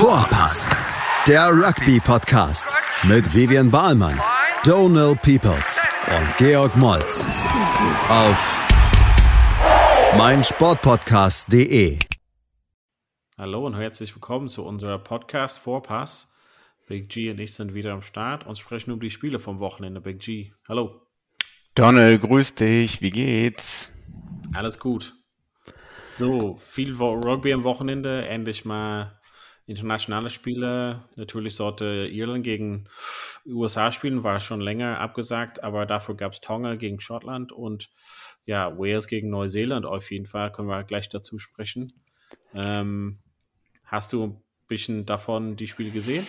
Vorpass, der Rugby-Podcast mit Vivian Bahlmann, Donal Peoples und Georg Moltz auf meinsportpodcast.de. Hallo und herzlich willkommen zu unserer Podcast Vorpass. Big G und ich sind wieder am Start und sprechen über die Spiele vom Wochenende. Big G, hallo. Donald, grüß dich, wie geht's? Alles gut. So, viel Rugby am Wochenende, endlich mal internationale Spiele. Natürlich sollte Irland gegen USA spielen, war schon länger abgesagt, aber dafür gab es Tonga gegen Schottland und ja, Wales gegen Neuseeland auf jeden Fall, können wir gleich dazu sprechen. Ähm, hast du ein bisschen davon die Spiele gesehen?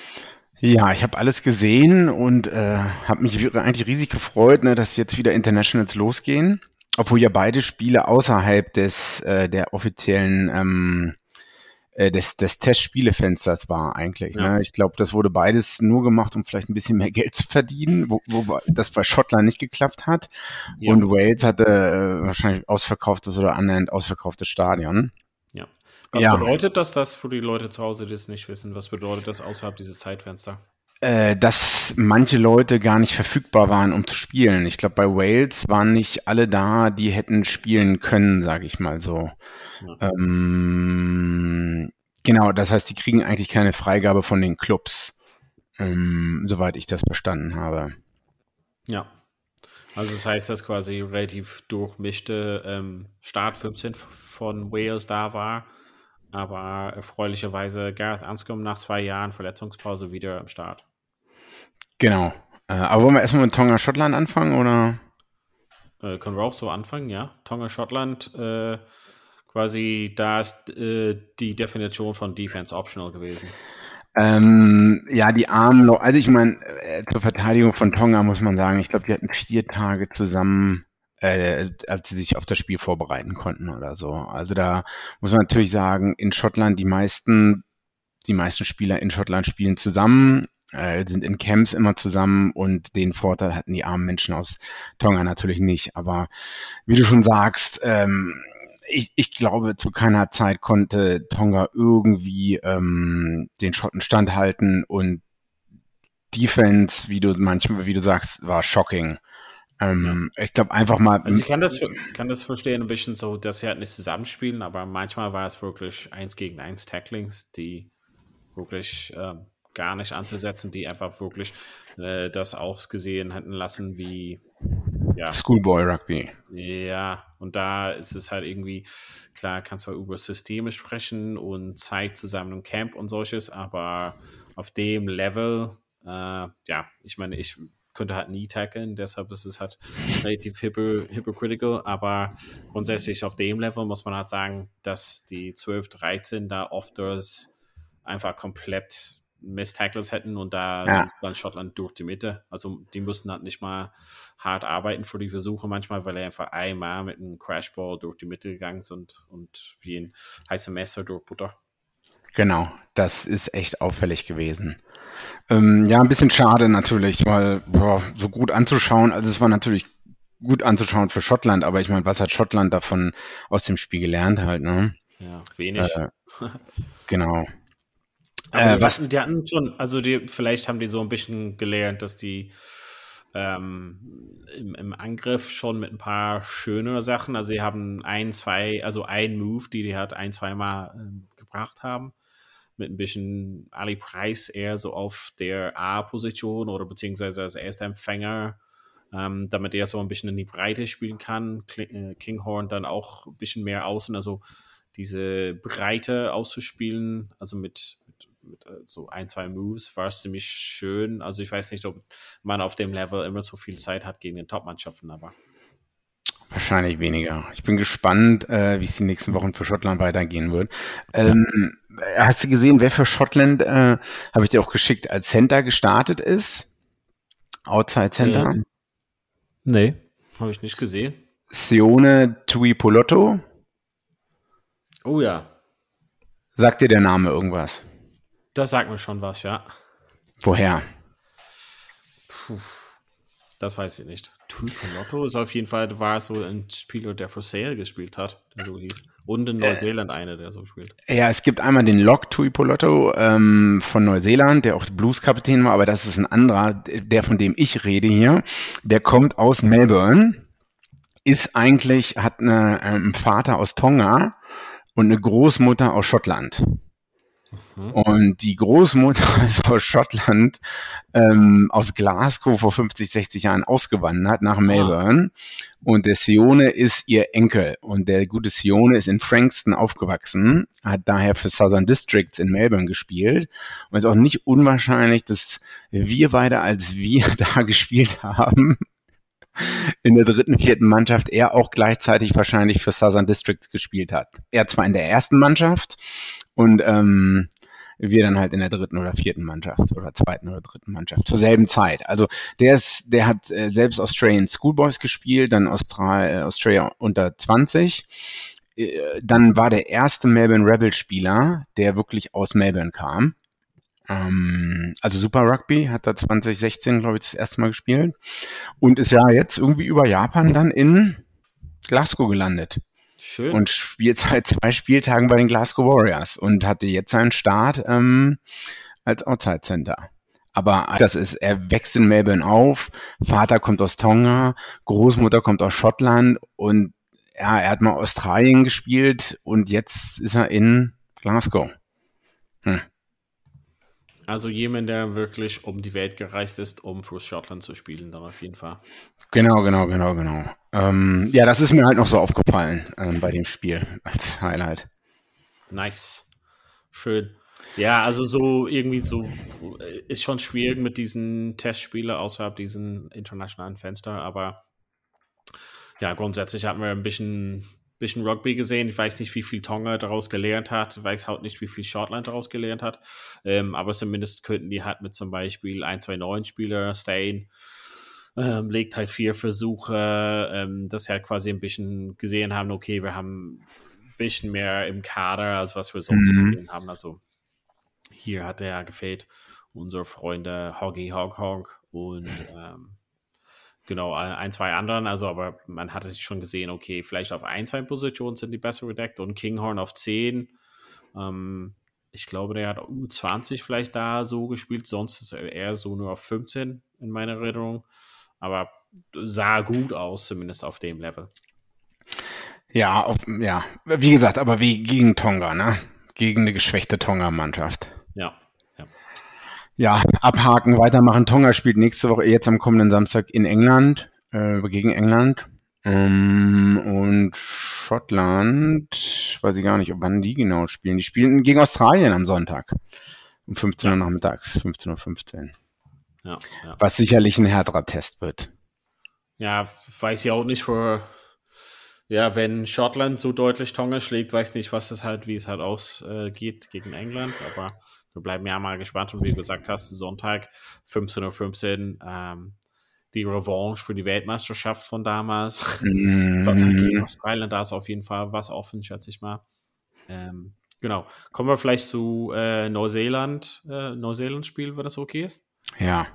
Ja, ich habe alles gesehen und äh, habe mich eigentlich riesig gefreut, ne, dass jetzt wieder Internationals losgehen. Obwohl ja beide Spiele außerhalb des äh, der offiziellen ähm, äh, des, des Testspielefensters war eigentlich. Ja. Ne? Ich glaube, das wurde beides nur gemacht, um vielleicht ein bisschen mehr Geld zu verdienen, wo, wo das bei Schottland nicht geklappt hat. Ja. Und Wales hatte äh, wahrscheinlich ausverkauftes oder annähernd ausverkauftes Stadion. Ja. Was ja. bedeutet das, das für die Leute zu Hause, die es nicht wissen? Was bedeutet das außerhalb dieses Zeitfenster? Äh, dass manche Leute gar nicht verfügbar waren, um zu spielen. Ich glaube, bei Wales waren nicht alle da, die hätten spielen können, sage ich mal so. Ja. Ähm, genau, das heißt, die kriegen eigentlich keine Freigabe von den Clubs, ähm, soweit ich das verstanden habe. Ja. Also das heißt, dass quasi relativ durchmischte ähm, Start 15 von Wales da war, aber erfreulicherweise Gareth Anscombe nach zwei Jahren Verletzungspause wieder am Start. Genau. Äh, aber wollen wir erstmal mit Tonga Schottland anfangen oder? Äh, können wir auch so anfangen, ja. Tonga Schottland, äh, quasi da ist äh, die Definition von Defense Optional gewesen. Ähm, ja, die armen Leute, also ich meine, äh, zur Verteidigung von Tonga muss man sagen, ich glaube, die hatten vier Tage zusammen, äh, als sie sich auf das Spiel vorbereiten konnten oder so. Also da muss man natürlich sagen, in Schottland die meisten, die meisten Spieler in Schottland spielen zusammen äh, sind in Camps immer zusammen und den Vorteil hatten die armen Menschen aus Tonga natürlich nicht. Aber wie du schon sagst, ähm, ich, ich glaube, zu keiner Zeit konnte Tonga irgendwie ähm, den Schotten standhalten und Defense, wie du manchmal, wie du sagst, war shocking. Ähm. Ich glaube einfach mal. Also ich kann das, kann das verstehen, ein bisschen so, dass sie halt nicht zusammenspielen, aber manchmal war es wirklich eins gegen eins Tacklings, die wirklich ähm, gar nicht anzusetzen, die einfach wirklich äh, das auch gesehen hätten lassen wie ja. Schoolboy Rugby. Ja, und da ist es halt irgendwie, klar, kannst du über Systeme sprechen und Zeit zusammen im Camp und solches, aber auf dem Level, äh, ja, ich meine, ich könnte halt nie tackeln, deshalb ist es halt relativ hypo, hypocritical, aber grundsätzlich auf dem Level muss man halt sagen, dass die 12, 13 da oft das einfach komplett Miss Tackles hätten und da ja. dann Schottland durch die Mitte. Also die mussten halt nicht mal hart arbeiten für die Versuche manchmal, weil er einfach einmal mit einem Crashball durch die Mitte gegangen sind und wie ein heißer Messer durch Butter. Genau, das ist echt auffällig gewesen. Ähm, ja, ein bisschen schade natürlich, weil boah, so gut anzuschauen, also es war natürlich gut anzuschauen für Schottland, aber ich meine, was hat Schottland davon aus dem Spiel gelernt halt, ne? Ja, wenig. Äh, genau. Äh, was? Die hatten schon, also die, vielleicht haben die so ein bisschen gelernt, dass die ähm, im, im, Angriff schon mit ein paar schöneren Sachen, also sie haben ein, zwei, also ein Move, die die halt ein, zweimal ähm, gebracht haben, mit ein bisschen Ali Price eher so auf der A-Position oder beziehungsweise als erster Empfänger, ähm, damit er so ein bisschen in die Breite spielen kann. Äh, Kinghorn dann auch ein bisschen mehr außen, also diese Breite auszuspielen, also mit mit äh, so ein, zwei Moves war es ziemlich schön. Also ich weiß nicht, ob man auf dem Level immer so viel Zeit hat gegen den Top-Mannschaften, aber. Wahrscheinlich weniger. Ich bin gespannt, äh, wie es die nächsten Wochen für Schottland weitergehen wird. Ähm, hast du gesehen, wer für Schottland, äh, habe ich dir auch geschickt, als Center gestartet ist? Outside Center? Ähm, nee, habe ich nicht gesehen. Sione Tuipolotto. Oh ja. Sagt dir der Name irgendwas? Das sagt mir schon was, ja. Woher? Puh. Das weiß ich nicht. Tuipolotto ist auf jeden Fall, war so ein Spieler, der für Sale gespielt hat, der so hieß. Und in Neuseeland äh, einer, der so spielt. Ja, es gibt einmal den Lok Tuipolotto ähm, von Neuseeland, der auch Blues-Kapitän war, aber das ist ein anderer, der von dem ich rede hier. Der kommt aus Melbourne, ist eigentlich, hat eine, ähm, einen Vater aus Tonga und eine Großmutter aus Schottland. Mhm. Und die Großmutter ist aus Schottland, ähm, aus Glasgow vor 50, 60 Jahren ausgewandert nach Melbourne. Ah. Und der Sione ist ihr Enkel. Und der gute Sione ist in Frankston aufgewachsen, hat daher für Southern Districts in Melbourne gespielt. Und es ist auch nicht unwahrscheinlich, dass wir beide, als wir da gespielt haben, in der dritten, vierten Mannschaft er auch gleichzeitig wahrscheinlich für Southern Districts gespielt hat. Er zwar in der ersten Mannschaft und ähm, wir dann halt in der dritten oder vierten Mannschaft oder zweiten oder dritten Mannschaft zur selben Zeit. Also der ist, der hat äh, selbst Australian Schoolboys gespielt, dann Austral, äh, Australia unter 20. Äh, dann war der erste Melbourne Rebel Spieler, der wirklich aus Melbourne kam. Ähm, also Super Rugby hat da 2016, glaube ich, das erste Mal gespielt und ist ja jetzt irgendwie über Japan dann in Glasgow gelandet. Schön. Und spielt seit zwei Spieltagen bei den Glasgow Warriors und hatte jetzt seinen Start ähm, als Outside Center. Aber das ist, er wächst in Melbourne auf, Vater kommt aus Tonga, Großmutter kommt aus Schottland und ja, er hat mal Australien gespielt und jetzt ist er in Glasgow. Hm. Also jemand, der wirklich um die Welt gereist ist, um für Schottland zu spielen, dann auf jeden Fall. Genau, genau, genau, genau. Ähm, ja, das ist mir halt noch so aufgefallen ähm, bei dem Spiel als Highlight. Nice. Schön. Ja, also so irgendwie so äh, ist schon schwierig mit diesen Testspielen außerhalb diesen internationalen Fenster, aber ja, grundsätzlich hatten wir ein bisschen bisschen Rugby gesehen. Ich weiß nicht, wie viel Tonga daraus gelernt hat. Ich weiß halt nicht, wie viel Shortland daraus gelernt hat. Ähm, aber zumindest könnten die halt mit zum Beispiel 1, 2, 9 Spieler stayen. Ähm, legt halt vier Versuche, ähm, dass sie halt quasi ein bisschen gesehen haben, okay, wir haben ein bisschen mehr im Kader, als was wir sonst mhm. haben. Also hier hat er gefehlt, unsere Freunde Hoggy Hog Hog und ähm, genau, ein, zwei anderen, also aber man hatte schon gesehen, okay, vielleicht auf ein, zwei Positionen sind die besser gedeckt und Kinghorn auf 10. Ähm, ich glaube, der hat U20 vielleicht da so gespielt, sonst ist er eher so nur auf 15 in meiner Erinnerung. Aber sah gut aus, zumindest auf dem Level. Ja, auf, ja, wie gesagt, aber wie gegen Tonga, ne? Gegen eine geschwächte Tonga-Mannschaft. Ja ja, abhaken, weitermachen. Tonga spielt nächste Woche, jetzt am kommenden Samstag in England, äh, gegen England. Ähm, und Schottland, weiß ich gar nicht, wann die genau spielen. Die spielen gegen Australien am Sonntag. Um 15 Uhr nachmittags, 15.15 Uhr. Ja, ja. Was sicherlich ein härterer Test wird. Ja, weiß ich auch nicht, für, ja, wenn Schottland so deutlich Tonga schlägt, weiß nicht, was es halt, wie es halt ausgeht äh, gegen England, aber wir bleiben ja mal gespannt und wie du gesagt hast, Sonntag 15.15 Uhr ähm, die Revanche für die Weltmeisterschaft von damals. Mm. gegen Australien, da ist auf jeden Fall was offen, schätze ich mal. Ähm, genau. Kommen wir vielleicht zu äh, Neuseeland, äh, Neuseeland-Spiel, wenn das okay ist? Ja.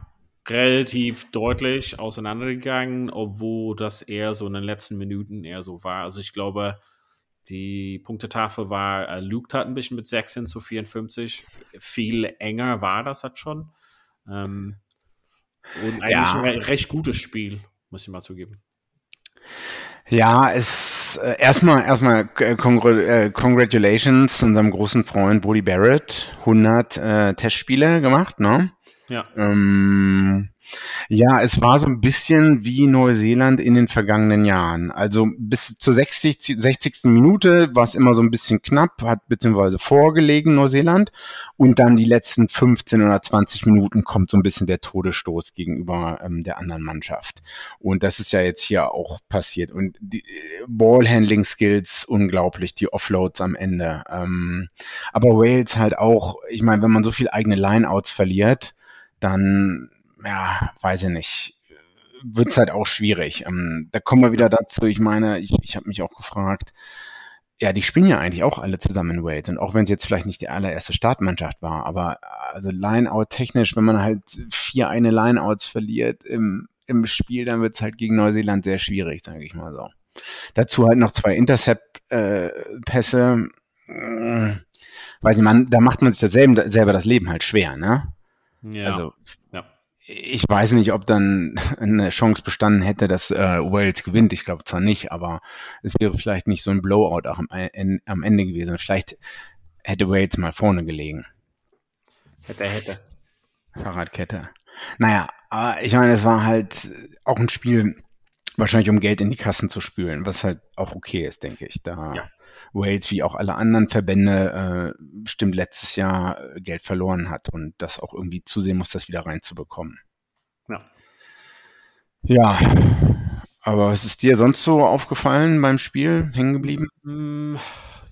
Relativ deutlich auseinandergegangen, obwohl das eher so in den letzten Minuten eher so war. Also ich glaube, die Punktetafel war, äh, Luke hat ein bisschen mit 16 zu 54. Viel enger war das halt schon. Ähm, und eigentlich ja. ein recht gutes Spiel, muss ich mal zugeben. Ja, es äh, erstmal erstmal äh, congr äh, Congratulations unserem großen Freund Bodie Barrett, 100 äh, Testspiele gemacht, ne? Ja. Ähm, ja, es war so ein bisschen wie Neuseeland in den vergangenen Jahren. Also bis zur 60, 60. Minute war es immer so ein bisschen knapp, hat beziehungsweise vorgelegen Neuseeland. Und dann die letzten 15 oder 20 Minuten kommt so ein bisschen der Todesstoß gegenüber ähm, der anderen Mannschaft. Und das ist ja jetzt hier auch passiert. Und die äh, Ballhandling Skills unglaublich, die Offloads am Ende. Ähm, aber Wales halt auch, ich meine, wenn man so viel eigene Lineouts verliert, dann ja, weiß ich nicht, wird es halt auch schwierig. Ähm, da kommen wir wieder dazu, ich meine, ich, ich habe mich auch gefragt, ja, die spielen ja eigentlich auch alle zusammen in Wales. Und auch wenn es jetzt vielleicht nicht die allererste Startmannschaft war, aber also Lineout technisch, wenn man halt vier eine Lineouts verliert im im Spiel, dann wird es halt gegen Neuseeland sehr schwierig, sage ich mal so. Dazu halt noch zwei Intercept-Pässe. Äh, weiß nicht, man, da macht man sich selber, selber das Leben halt schwer, ne? Ja. Also, ja. Ich weiß nicht, ob dann eine Chance bestanden hätte, dass äh, Wales gewinnt. Ich glaube zwar nicht, aber es wäre vielleicht nicht so ein Blowout auch am, am Ende gewesen. Vielleicht hätte Wales mal vorne gelegen. Hätte, hätte. Fahrradkette. Naja, aber ich meine, es war halt auch ein Spiel, wahrscheinlich um Geld in die Kassen zu spülen, was halt auch okay ist, denke ich. Da ja. Wales wie auch alle anderen Verbände äh, stimmt letztes Jahr äh, Geld verloren hat und das auch irgendwie zusehen muss, das wieder reinzubekommen. Ja. Ja. Aber was ist dir sonst so aufgefallen beim Spiel, hängen geblieben? Mm,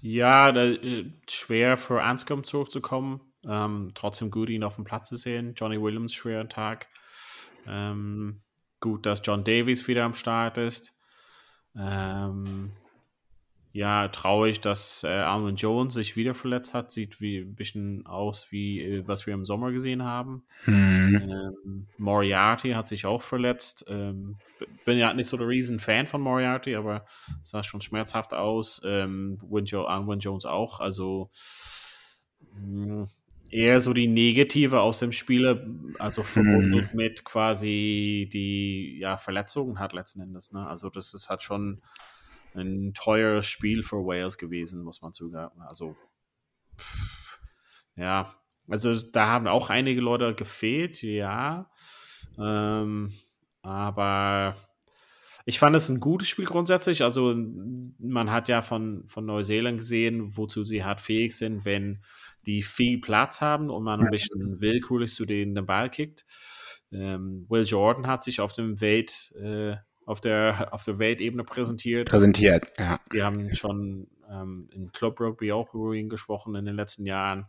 ja, da, äh, schwer für Anscombe zurückzukommen. Ähm, trotzdem gut, ihn auf dem Platz zu sehen. Johnny Williams, schwerer Tag. Ähm, gut, dass John Davies wieder am Start ist. Ähm, ja, traurig, dass äh, Alvin Jones sich wieder verletzt hat. Sieht wie ein bisschen aus wie äh, was wir im Sommer gesehen haben. Mhm. Ähm, Moriarty hat sich auch verletzt. Ähm, bin ja nicht so der riesen Fan von Moriarty, aber sah schon schmerzhaft aus. Ähm, Alvin Jones auch. Also mh, hm, eher so die negative aus dem Spieler, also verbunden mhm. mit quasi die ja, Verletzungen hat letzten Endes. Ne? Also das ist halt schon ein teures Spiel für Wales gewesen, muss man zugeben. Also, pff, ja, also da haben auch einige Leute gefehlt, ja. Ähm, aber ich fand es ein gutes Spiel grundsätzlich. Also man hat ja von, von Neuseeland gesehen, wozu sie hart fähig sind, wenn die viel Platz haben und man ein bisschen willkürlich zu denen den Ball kickt. Ähm, Will Jordan hat sich auf dem Welt äh, auf der, auf der Weltebene präsentiert. Präsentiert, ja. Wir haben schon ähm, im Club Rugby auch über ihn gesprochen in den letzten Jahren.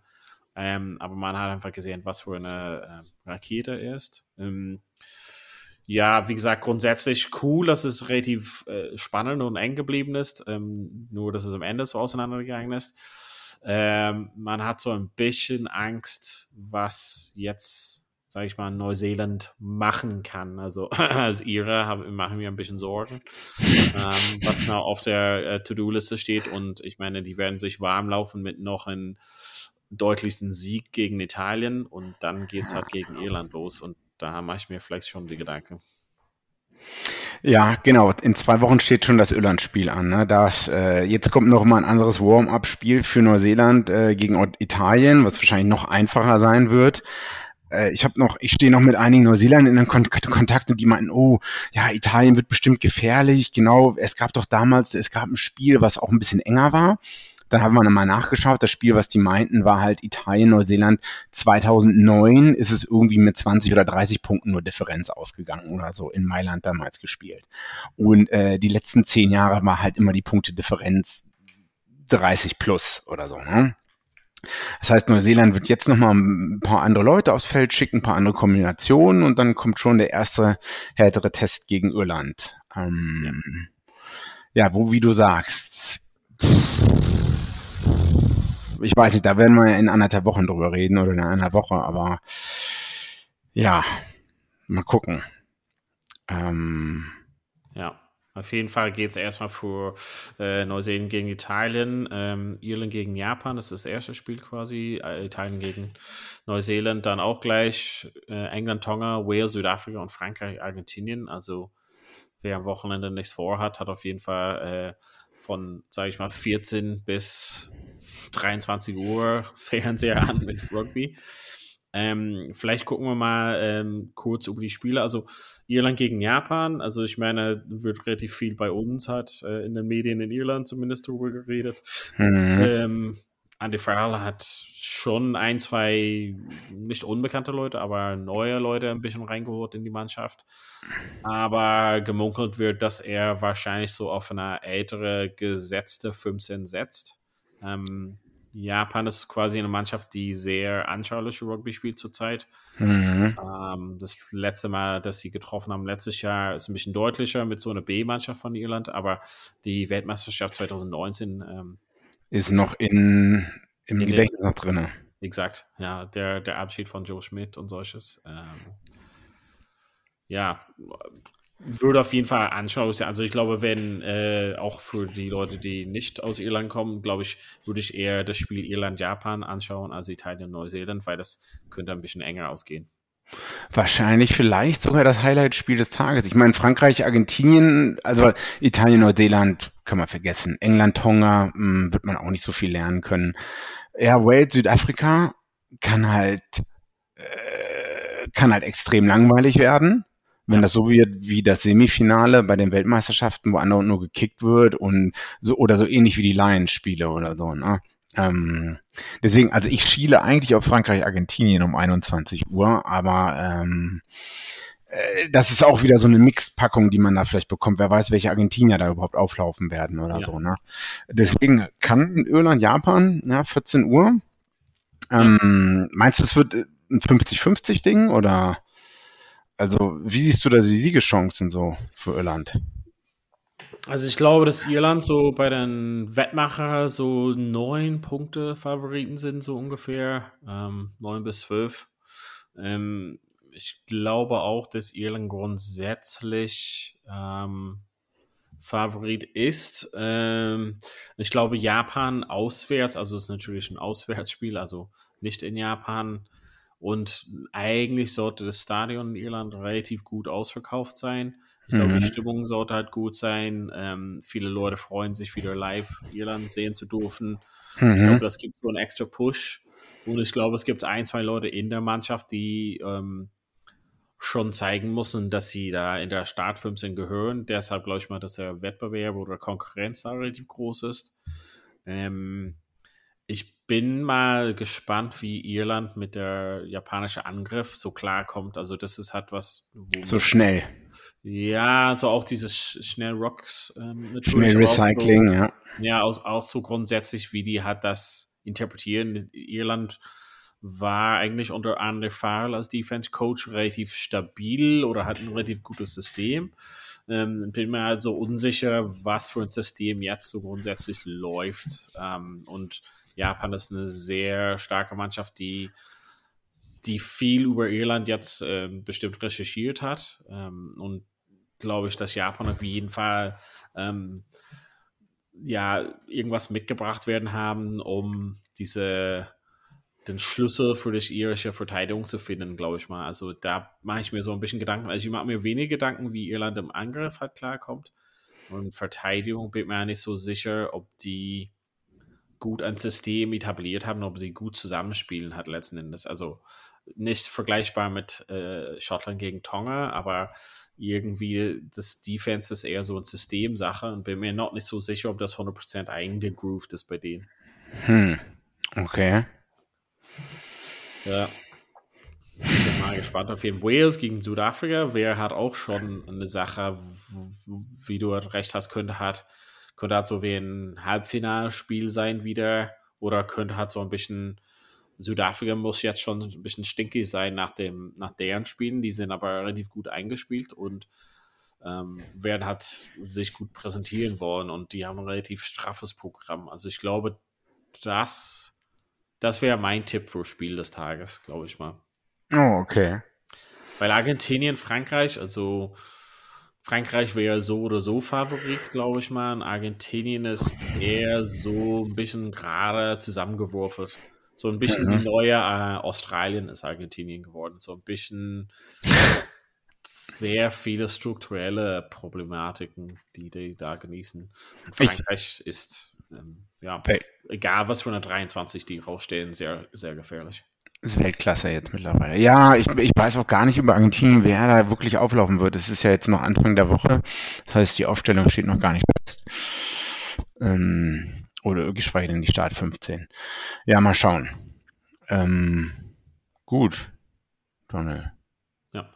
Ähm, aber man hat einfach gesehen, was für eine äh, Rakete er ist. Ähm, ja, wie gesagt, grundsätzlich cool, dass es relativ äh, spannend und eng geblieben ist. Ähm, nur, dass es am Ende so auseinandergegangen ist. Ähm, man hat so ein bisschen Angst, was jetzt sage ich mal, Neuseeland machen kann. Also als ihre machen wir ein bisschen Sorgen, ähm, was noch auf der äh, To-Do-Liste steht. Und ich meine, die werden sich warm laufen mit noch einem deutlichsten Sieg gegen Italien und dann geht es halt gegen Irland los. Und da mache ich mir vielleicht schon die Gedanken. Ja, genau. In zwei Wochen steht schon das Irland-Spiel an. Ne? Das, äh, jetzt kommt noch mal ein anderes Warm-up-Spiel für Neuseeland äh, gegen Italien, was wahrscheinlich noch einfacher sein wird äh, ich habe noch, ich stehe noch mit einigen Neuseeländern in Kon Kontakt und die meinten, oh, ja, Italien wird bestimmt gefährlich. Genau, es gab doch damals, es gab ein Spiel, was auch ein bisschen enger war. Dann haben wir nochmal nachgeschaut. Das Spiel, was die meinten, war halt Italien, Neuseeland 2009 ist es irgendwie mit 20 oder 30 Punkten nur Differenz ausgegangen oder so in Mailand damals gespielt. Und äh, die letzten zehn Jahre war halt immer die Punktedifferenz 30 plus oder so. Ne? Das heißt, Neuseeland wird jetzt nochmal ein paar andere Leute aufs Feld schicken, ein paar andere Kombinationen und dann kommt schon der erste härtere Test gegen Irland. Ähm, ja, wo, wie du sagst, ich weiß nicht, da werden wir in anderthalb Wochen drüber reden oder in einer Woche, aber ja, mal gucken. Ähm, ja. Auf jeden Fall geht es erstmal für äh, Neuseeland gegen Italien, ähm, Irland gegen Japan, das ist das erste Spiel quasi, äh, Italien gegen Neuseeland, dann auch gleich äh, England, Tonga, Wales, Südafrika und Frankreich, Argentinien. Also wer am Wochenende nichts vorhat, hat auf jeden Fall äh, von, sage ich mal, 14 bis 23 Uhr Fernseher an mit Rugby. Ähm, vielleicht gucken wir mal ähm, kurz über die Spiele. Also Irland gegen Japan. Also ich meine, wird relativ viel bei uns hat äh, in den Medien in Irland zumindest darüber geredet. Mhm. Ähm, Andy Farrell hat schon ein, zwei nicht unbekannte Leute, aber neue Leute ein bisschen reingeholt in die Mannschaft. Aber gemunkelt wird, dass er wahrscheinlich so auf eine ältere gesetzte 15 setzt. Ähm, Japan ist quasi eine Mannschaft, die sehr anschauliche Rugby spielt zurzeit. Mhm. Ähm, das letzte Mal, dass sie getroffen haben, letztes Jahr, ist ein bisschen deutlicher mit so einer B-Mannschaft von Irland, aber die Weltmeisterschaft 2019 ähm, ist noch in, im in Gedächtnis noch drin. Exakt, ja, der, der Abschied von Joe Schmidt und solches. Ähm, ja, würde auf jeden Fall anschauen. Also ich glaube, wenn äh, auch für die Leute, die nicht aus Irland kommen, glaube ich, würde ich eher das Spiel Irland-Japan anschauen als Italien-Neuseeland, weil das könnte ein bisschen enger ausgehen. Wahrscheinlich vielleicht sogar das Highlight-Spiel des Tages. Ich meine, Frankreich, Argentinien, also Italien, Neuseeland kann man vergessen. England, Tonga mh, hm, wird man auch nicht so viel lernen können. Ja, Wales, Südafrika kann halt äh, kann halt extrem langweilig werden wenn das so wird wie das Semifinale bei den Weltmeisterschaften, wo andauernd nur gekickt wird und so oder so ähnlich wie die Lions-Spiele oder so, ne? Ähm, deswegen, also ich schiele eigentlich auf Frankreich, Argentinien um 21 Uhr, aber ähm, äh, das ist auch wieder so eine Mixpackung, die man da vielleicht bekommt. Wer weiß, welche Argentinier da überhaupt auflaufen werden oder ja. so. Ne? Deswegen kann Irland, Japan, ja, 14 Uhr. Ähm, meinst du, es wird ein 50-50-Ding oder? Also, wie siehst du da die Siegeschancen so für Irland? Also ich glaube, dass Irland so bei den Wettmacher so neun Punkte Favoriten sind, so ungefähr. Ähm, neun bis zwölf. Ähm, ich glaube auch, dass Irland grundsätzlich ähm, Favorit ist. Ähm, ich glaube, Japan auswärts, also ist natürlich ein Auswärtsspiel, also nicht in Japan, und eigentlich sollte das Stadion in Irland relativ gut ausverkauft sein. Ich glaube, die mhm. Stimmung sollte halt gut sein. Ähm, viele Leute freuen sich wieder live Irland sehen zu dürfen. Mhm. Ich glaube, das gibt so einen extra Push. Und ich glaube, es gibt ein, zwei Leute in der Mannschaft, die ähm, schon zeigen müssen, dass sie da in der Start 15 gehören. Deshalb glaube ich mal, dass der Wettbewerb oder Konkurrenz da relativ groß ist. Ähm, ich bin mal gespannt, wie Irland mit der japanischen Angriff so klarkommt. Also das ist halt was. so schnell. Ja, so auch dieses schnell Rocks. Ähm, schnell Recycling, ja. Ja, auch, auch so grundsätzlich, wie die halt das interpretieren. Irland war eigentlich unter Andy Farrell als Defense Coach relativ stabil oder hat ein relativ gutes System. Ähm, bin mir halt so unsicher, was für ein System jetzt so grundsätzlich läuft. Ähm, und Japan ist eine sehr starke Mannschaft, die, die viel über Irland jetzt äh, bestimmt recherchiert hat. Ähm, und glaube ich, dass Japan auf jeden Fall ähm, ja irgendwas mitgebracht werden haben, um diese den Schlüssel für die irische Verteidigung zu finden, glaube ich mal. Also da mache ich mir so ein bisschen Gedanken. Also ich mache mir wenig Gedanken, wie Irland im Angriff halt klarkommt. Und Verteidigung bin mir nicht so sicher, ob die gut ein System etabliert haben, ob sie gut zusammenspielen hat letzten Endes. Also nicht vergleichbar mit äh, Schottland gegen Tonga, aber irgendwie das Defense ist eher so eine Systemsache und bin mir noch nicht so sicher, ob das 100% eingegroovt ist bei denen. Hm, okay. Ja. Ich bin mal gespannt auf jeden Wales gegen Südafrika. Wer hat auch schon eine Sache, wie du recht hast, könnte hat könnte halt so wie ein Halbfinalspiel sein wieder oder könnte halt so ein bisschen Südafrika muss jetzt schon ein bisschen stinkig sein nach, dem, nach deren Spielen. Die sind aber relativ gut eingespielt und ähm, werden halt sich gut präsentieren wollen und die haben ein relativ straffes Programm. Also ich glaube, das, das wäre mein Tipp für Spiel des Tages, glaube ich mal. Oh, okay. Weil Argentinien, Frankreich, also Frankreich wäre so oder so Favorit, glaube ich mal. Und Argentinien ist eher so ein bisschen gerade zusammengeworfen. So ein bisschen mhm. wie neuer äh, Australien ist Argentinien geworden. So ein bisschen sehr viele strukturelle Problematiken, die die da genießen. Und Frankreich ich, ist, ähm, ja, hey. egal was für eine 23 die rausstehen, sehr, sehr gefährlich ist Weltklasse jetzt mittlerweile. Ja, ich, ich weiß auch gar nicht über Argentinien, wer da wirklich auflaufen wird. Es ist ja jetzt noch Anfang der Woche. Das heißt, die Aufstellung steht noch gar nicht fest. Ähm, oder geschweige denn die Start 15. Ja, mal schauen. Ähm, gut. Donald. Ja.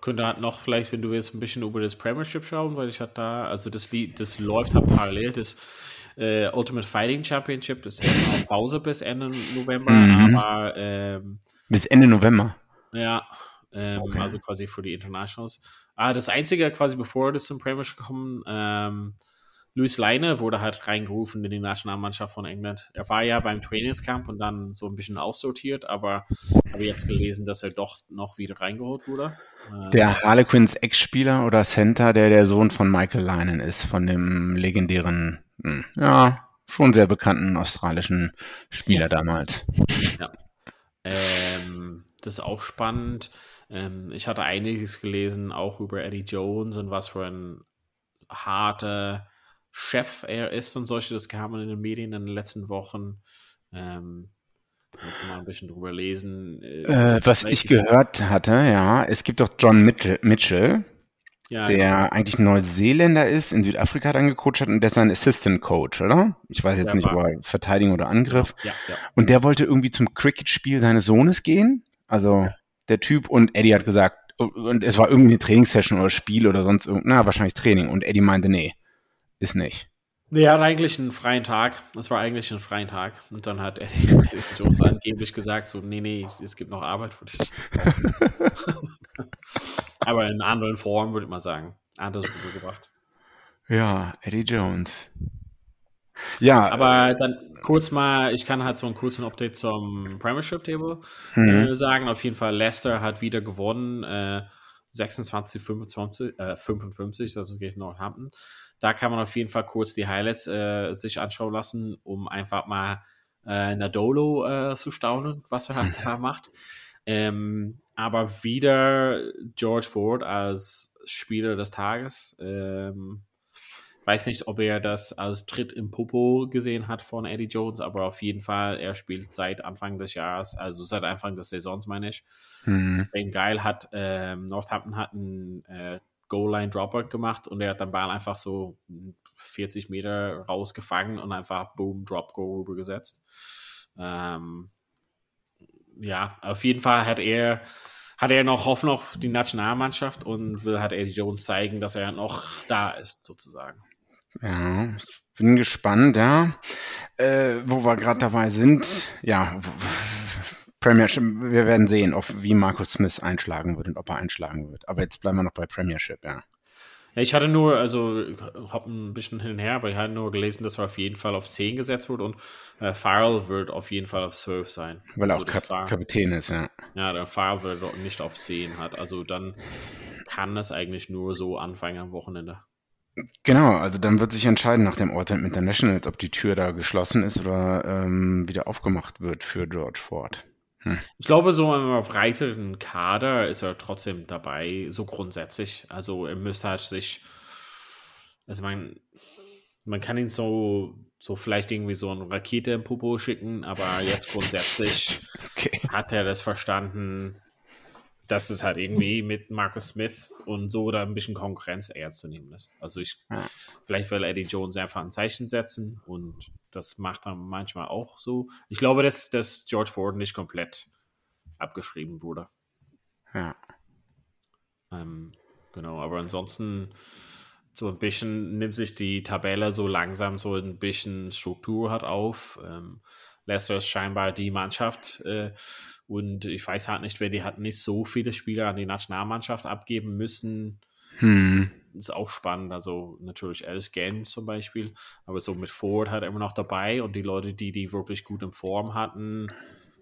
Könnte halt noch vielleicht, wenn du jetzt ein bisschen über das Premiership schauen, weil ich hatte da, also das, das läuft halt parallel, das äh, Ultimate Fighting Championship ist erstmal Pause bis Ende November, mhm. aber ähm, bis Ende November. Ja, ähm, okay. also quasi für die Internationals. Ah, das Einzige quasi bevor das zum Premiership kommen, ähm, Luis Leine wurde halt reingerufen in die Nationalmannschaft von England. Er war ja beim Trainingscamp und dann so ein bisschen aussortiert, aber habe jetzt gelesen, dass er doch noch wieder reingeholt wurde. Der Harlequins Ex-Spieler oder Center, der der Sohn von Michael Linen ist, von dem legendären, ja, schon sehr bekannten australischen Spieler damals. Ja. Ähm, das ist auch spannend. Ähm, ich hatte einiges gelesen, auch über Eddie Jones und was für ein harter Chef er ist und solche. Das kam in den Medien in den letzten Wochen. Ähm, man ein bisschen drüber lesen. Äh, was ich gehört hatte, ja, es gibt doch John Mitchell, Mitchell ja, der ja. eigentlich Neuseeländer ist, in Südafrika dann gecoacht hat und der ist ein Assistant Coach, oder? Ich weiß jetzt der nicht, ob er Verteidigung oder Angriff. Ja, und der wollte irgendwie zum Cricket-Spiel seines Sohnes gehen. Also der Typ und Eddie hat gesagt, und es war irgendwie eine Trainingssession oder Spiel oder sonst irgend, na, wahrscheinlich Training. Und Eddie meinte, nee, ist nicht. Nee, er hat eigentlich einen freien Tag. Das war eigentlich ein freien Tag. Und dann hat Eddie, Eddie Jones angeblich gesagt, so, nee, nee, es gibt noch Arbeit für dich. Aber in anderen Formen würde ich mal sagen. Anders rübergebracht. Ja, Eddie Jones. Ja. Aber dann kurz mal, ich kann halt so einen kurzen Update zum Premiership Table mhm. äh, sagen. Auf jeden Fall, Leicester hat wieder gewonnen. Äh, 26, 25, äh, 55, also gegen Northampton. Da kann man auf jeden Fall kurz die Highlights äh, sich anschauen lassen, um einfach mal äh, Nadolo äh, zu staunen, was er halt da macht. Ähm, aber wieder George Ford als Spieler des Tages. Ähm, weiß nicht, ob er das als Tritt im Popo gesehen hat von Eddie Jones, aber auf jeden Fall, er spielt seit Anfang des Jahres, also seit Anfang des Saisons, meine ich. Mhm. Extrem geil hat, ähm, Northampton hat einen äh, Goal-Line-Dropper gemacht und er hat den Ball einfach so 40 Meter rausgefangen und einfach Boom, Drop, Go rübergesetzt. Ähm, ja, auf jeden Fall hat er, hat er noch Hoffnung auf die Nationalmannschaft und will halt Eddie Jones zeigen, dass er noch da ist, sozusagen. Ja, ich bin gespannt, ja. Äh, wo wir gerade dabei sind, ja, Premiership, wir werden sehen, ob, wie Markus Smith einschlagen wird und ob er einschlagen wird. Aber jetzt bleiben wir noch bei Premiership, ja. Ich hatte nur, also habe ein bisschen hin und her, aber ich hatte nur gelesen, dass er auf jeden Fall auf 10 gesetzt wird und äh, Farrell wird auf jeden Fall auf 12 sein. Weil er also auch Kap Farrell, Kapitän ist, ja. Ja, der Farrell wird nicht auf 10 hat. Also dann kann das eigentlich nur so anfangen am Wochenende. Genau, also dann wird sich entscheiden nach dem Autumn International, ob die Tür da geschlossen ist oder ähm, wieder aufgemacht wird für George Ford. Hm. Ich glaube, so im erweiterten Kader ist er trotzdem dabei, so grundsätzlich. Also er müsste halt sich, also man, man kann ihn so, so vielleicht irgendwie so eine Rakete im Popo schicken, aber jetzt grundsätzlich okay. hat er das verstanden, dass es halt irgendwie mit Marcus Smith und so da ein bisschen Konkurrenz eher zu nehmen ist. Also ich, ja. vielleicht will Eddie Jones einfach ein Zeichen setzen und das macht er manchmal auch so. Ich glaube, dass, dass George Ford nicht komplett abgeschrieben wurde. Ja. Ähm, genau, aber ansonsten so ein bisschen nimmt sich die Tabelle so langsam so ein bisschen Struktur hat auf. Ähm, Leicester ist scheinbar die Mannschaft, äh, und ich weiß halt nicht, wer die hat nicht so viele Spieler an die Nationalmannschaft abgeben müssen. Hm. Ist auch spannend. Also natürlich Alice Gann zum Beispiel, aber so mit Ford halt immer noch dabei und die Leute, die die wirklich gut in Form hatten,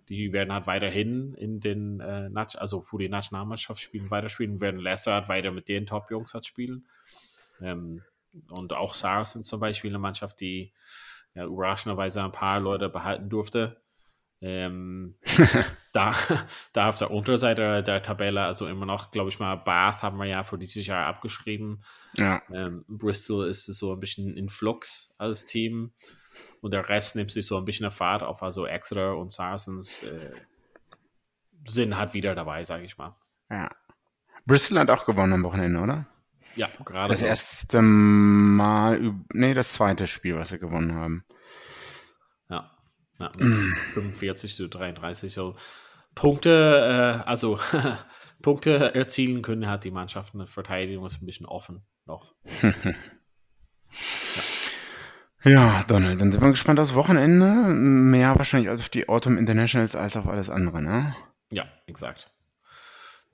die werden halt weiterhin in den, äh, also für die Nationalmannschaft spielen, weiterspielen, werden Leicester halt weiter mit den Top-Jungs halt spielen. Ähm, und auch Saracens zum Beispiel, eine Mannschaft, die ja, überraschenderweise ein paar Leute behalten durfte. Ähm, da, da auf der Unterseite der Tabelle, also immer noch, glaube ich mal, Bath haben wir ja für dieses Jahr abgeschrieben. Ja. Ähm, Bristol ist so ein bisschen in Flux als Team und der Rest nimmt sich so ein bisschen eine Fahrt auf. Also Exeter und Saracens äh, sind halt wieder dabei, sage ich mal. Ja. Bristol hat auch gewonnen am Wochenende, oder? Ja, gerade. Das so. erste Mal, nee, das zweite Spiel, was sie gewonnen haben. Ja, 45 zu 33. So Punkte, äh, also Punkte erzielen können hat die Mannschaft. Eine Verteidigung ist ein bisschen offen noch. ja. ja, Donald, dann sind wir gespannt aufs Wochenende. Mehr wahrscheinlich als auf die Autumn Internationals als auf alles andere, ne? Ja, exakt.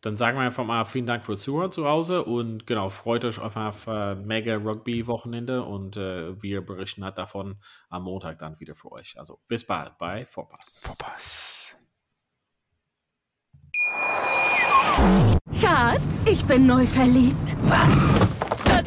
Dann sagen wir einfach mal vielen Dank fürs Zuhören zu Hause und genau, freut euch einfach auf äh, mega Rugby-Wochenende und äh, wir berichten halt davon am Montag dann wieder für euch. Also bis bald bei Vorpass. Vorpass. Schatz, ich bin neu verliebt. Was?